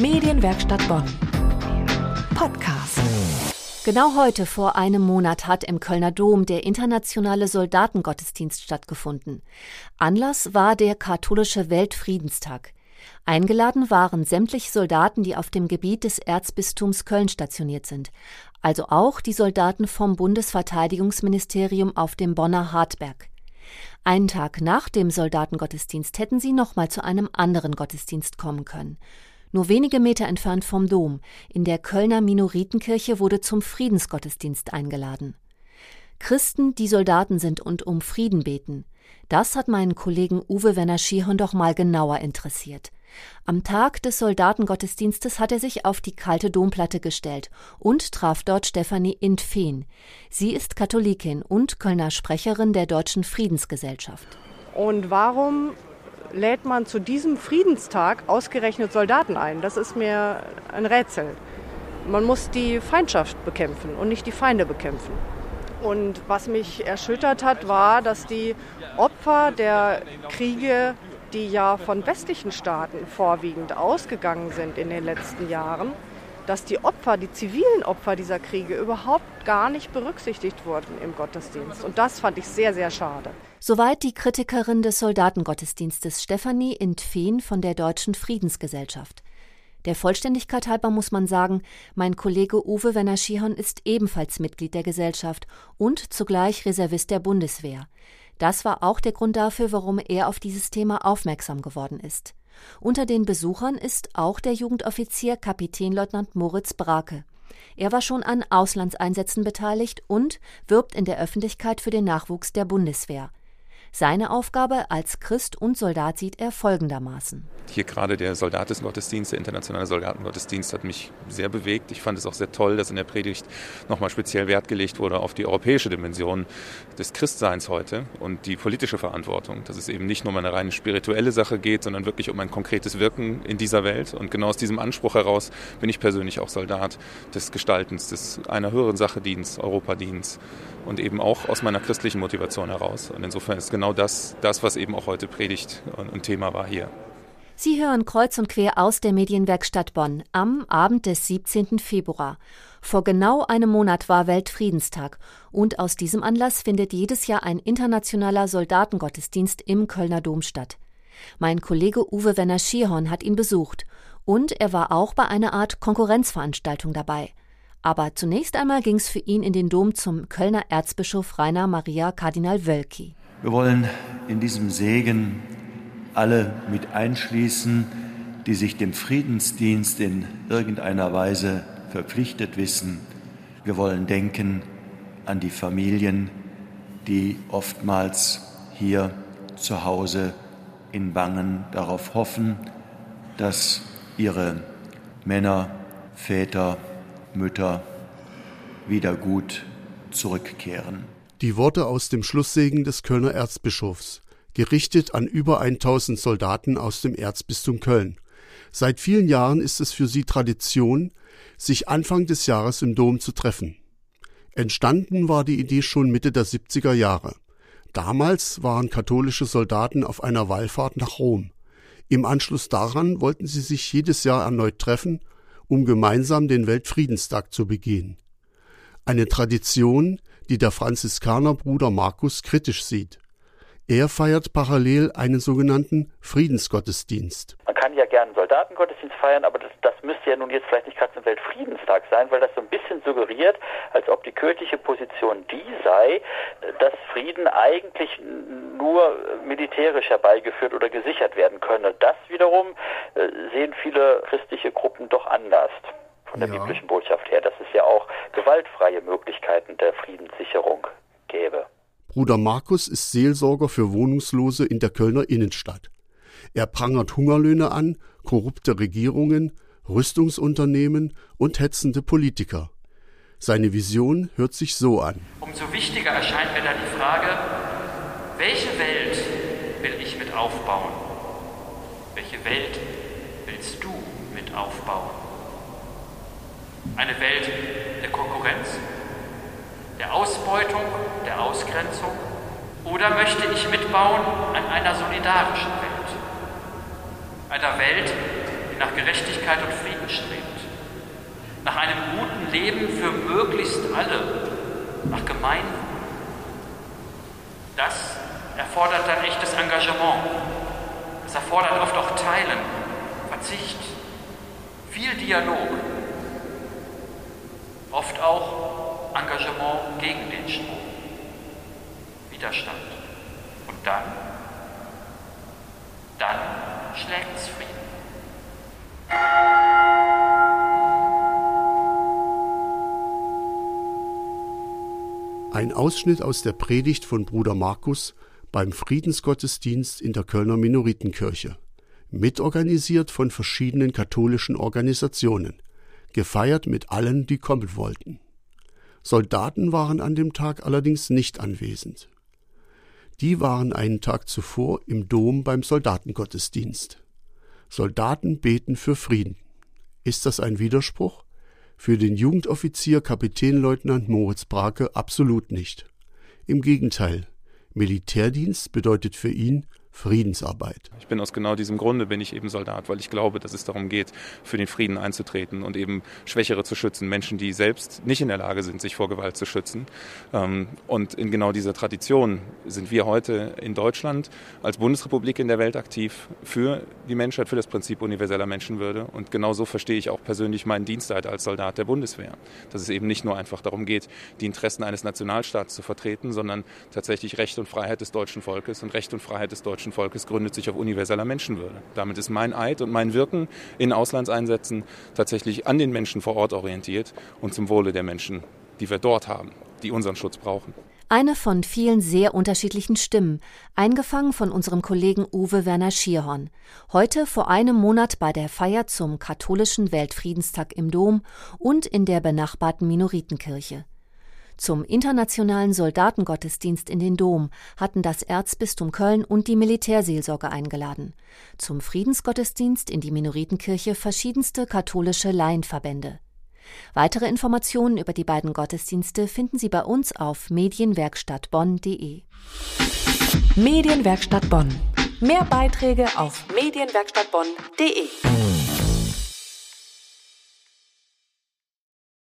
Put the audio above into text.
Medienwerkstatt Bonn. Podcast. Genau heute vor einem Monat hat im Kölner Dom der internationale Soldatengottesdienst stattgefunden. Anlass war der katholische Weltfriedenstag. Eingeladen waren sämtliche Soldaten, die auf dem Gebiet des Erzbistums Köln stationiert sind, also auch die Soldaten vom Bundesverteidigungsministerium auf dem Bonner Hartberg. Einen Tag nach dem Soldatengottesdienst hätten sie nochmal zu einem anderen Gottesdienst kommen können. Nur wenige Meter entfernt vom Dom, in der Kölner Minoritenkirche, wurde zum Friedensgottesdienst eingeladen. Christen, die Soldaten sind und um Frieden beten. Das hat meinen Kollegen Uwe Werner Schierhorn doch mal genauer interessiert. Am Tag des Soldatengottesdienstes hat er sich auf die kalte Domplatte gestellt und traf dort Stefanie Intfehn. Sie ist Katholikin und Kölner Sprecherin der Deutschen Friedensgesellschaft. Und warum lädt man zu diesem Friedenstag ausgerechnet Soldaten ein? Das ist mir ein Rätsel. Man muss die Feindschaft bekämpfen und nicht die Feinde bekämpfen. Und was mich erschüttert hat, war, dass die Opfer der Kriege die ja von westlichen Staaten vorwiegend ausgegangen sind in den letzten Jahren, dass die Opfer, die zivilen Opfer dieser Kriege überhaupt gar nicht berücksichtigt wurden im Gottesdienst. Und das fand ich sehr, sehr schade. Soweit die Kritikerin des Soldatengottesdienstes Stefanie Intfehn von der Deutschen Friedensgesellschaft. Der Vollständigkeit halber muss man sagen, mein Kollege Uwe Werner Schihon ist ebenfalls Mitglied der Gesellschaft und zugleich Reservist der Bundeswehr. Das war auch der Grund dafür, warum er auf dieses Thema aufmerksam geworden ist. Unter den Besuchern ist auch der Jugendoffizier Kapitänleutnant Moritz Brake. Er war schon an Auslandseinsätzen beteiligt und wirbt in der Öffentlichkeit für den Nachwuchs der Bundeswehr. Seine Aufgabe als Christ und Soldat sieht er folgendermaßen. Hier gerade der Soldatengottesdienst, der internationale Soldatengottesdienst hat mich sehr bewegt. Ich fand es auch sehr toll, dass in der Predigt nochmal speziell Wert gelegt wurde auf die europäische Dimension des Christseins heute und die politische Verantwortung. Dass es eben nicht nur um eine rein spirituelle Sache geht, sondern wirklich um ein konkretes Wirken in dieser Welt. Und genau aus diesem Anspruch heraus bin ich persönlich auch Soldat des Gestaltens, des einer höheren Sache Dienst, Europadienst und eben auch aus meiner christlichen Motivation heraus. Und insofern ist genau das, das was eben auch heute Predigt und Thema war hier. Sie hören kreuz und quer aus der Medienwerkstatt Bonn am Abend des 17. Februar. Vor genau einem Monat war Weltfriedenstag und aus diesem Anlass findet jedes Jahr ein internationaler Soldatengottesdienst im Kölner Dom statt. Mein Kollege Uwe Werner Schierhorn hat ihn besucht und er war auch bei einer Art Konkurrenzveranstaltung dabei. Aber zunächst einmal ging es für ihn in den Dom zum Kölner Erzbischof Rainer Maria Kardinal Wölki. Wir wollen in diesem Segen alle mit einschließen, die sich dem Friedensdienst in irgendeiner Weise verpflichtet wissen. Wir wollen denken an die Familien, die oftmals hier zu Hause in Bangen darauf hoffen, dass ihre Männer, Väter, Mütter wieder gut zurückkehren. Die Worte aus dem Schlusssegen des Kölner Erzbischofs, gerichtet an über 1000 Soldaten aus dem Erzbistum Köln. Seit vielen Jahren ist es für sie Tradition, sich Anfang des Jahres im Dom zu treffen. Entstanden war die Idee schon Mitte der 70er Jahre. Damals waren katholische Soldaten auf einer Wallfahrt nach Rom. Im Anschluss daran wollten sie sich jedes Jahr erneut treffen, um gemeinsam den Weltfriedenstag zu begehen. Eine Tradition, die der Franziskanerbruder Markus kritisch sieht. Er feiert parallel einen sogenannten Friedensgottesdienst. Man kann ja gerne einen Soldatengottesdienst feiern, aber das, das müsste ja nun jetzt vielleicht nicht gerade zum Weltfriedenstag sein, weil das so ein bisschen suggeriert, als ob die kirchliche Position die sei, dass Frieden eigentlich nur militärisch herbeigeführt oder gesichert werden könne. Das wiederum äh, sehen viele christliche Gruppen doch anders von der ja. biblischen Botschaft her, dass es ja auch gewaltfreie Möglichkeiten der Friedenssicherung gäbe. Bruder Markus ist Seelsorger für Wohnungslose in der Kölner Innenstadt. Er prangert Hungerlöhne an, korrupte Regierungen, Rüstungsunternehmen und hetzende Politiker. Seine Vision hört sich so an. Umso wichtiger erscheint mir dann die Frage, welche Welt will ich mit aufbauen? Welche Welt willst du mit aufbauen? Eine Welt der Konkurrenz? der Ausbeutung, der Ausgrenzung? Oder möchte ich mitbauen an einer solidarischen Welt? Einer Welt, in nach Gerechtigkeit und Frieden strebt, nach einem guten Leben für möglichst alle, nach Gemeinwohl. Das erfordert dann echtes Engagement. Das erfordert oft auch Teilen, Verzicht, viel Dialog, oft auch Engagement gegen den Strom, Widerstand. Und dann, dann schlägt es Frieden. Ein Ausschnitt aus der Predigt von Bruder Markus beim Friedensgottesdienst in der Kölner Minoritenkirche, mitorganisiert von verschiedenen katholischen Organisationen, gefeiert mit allen, die kommen wollten. Soldaten waren an dem Tag allerdings nicht anwesend. Die waren einen Tag zuvor im Dom beim Soldatengottesdienst. Soldaten beten für Frieden. Ist das ein Widerspruch? Für den Jugendoffizier Kapitänleutnant Moritz Brake absolut nicht. Im Gegenteil, Militärdienst bedeutet für ihn Friedensarbeit. Ich bin aus genau diesem Grunde bin ich eben Soldat, weil ich glaube, dass es darum geht, für den Frieden einzutreten und eben Schwächere zu schützen, Menschen, die selbst nicht in der Lage sind, sich vor Gewalt zu schützen. Ähm, und in genau dieser Tradition sind wir heute in Deutschland als Bundesrepublik in der Welt aktiv für die Menschheit, für das Prinzip universeller Menschenwürde. Und genau so verstehe ich auch persönlich meinen Dienst als Soldat der Bundeswehr. Dass es eben nicht nur einfach darum geht, die Interessen eines Nationalstaats zu vertreten, sondern tatsächlich Recht und Freiheit des deutschen Volkes und Recht und Freiheit des deutschen deutschen Volkes gründet sich auf universeller Menschenwürde. Damit ist mein Eid und mein Wirken in Auslandseinsätzen tatsächlich an den Menschen vor Ort orientiert und zum Wohle der Menschen, die wir dort haben, die unseren Schutz brauchen. Eine von vielen sehr unterschiedlichen Stimmen, eingefangen von unserem Kollegen Uwe Werner Schierhorn. Heute vor einem Monat bei der Feier zum katholischen Weltfriedenstag im Dom und in der benachbarten Minoritenkirche. Zum internationalen Soldatengottesdienst in den Dom hatten das Erzbistum Köln und die Militärseelsorge eingeladen. Zum Friedensgottesdienst in die Minoritenkirche verschiedenste katholische Laienverbände. Weitere Informationen über die beiden Gottesdienste finden Sie bei uns auf medienwerkstattbonn.de. Medienwerkstatt Bonn. Mehr Beiträge auf medienwerkstattbonn.de.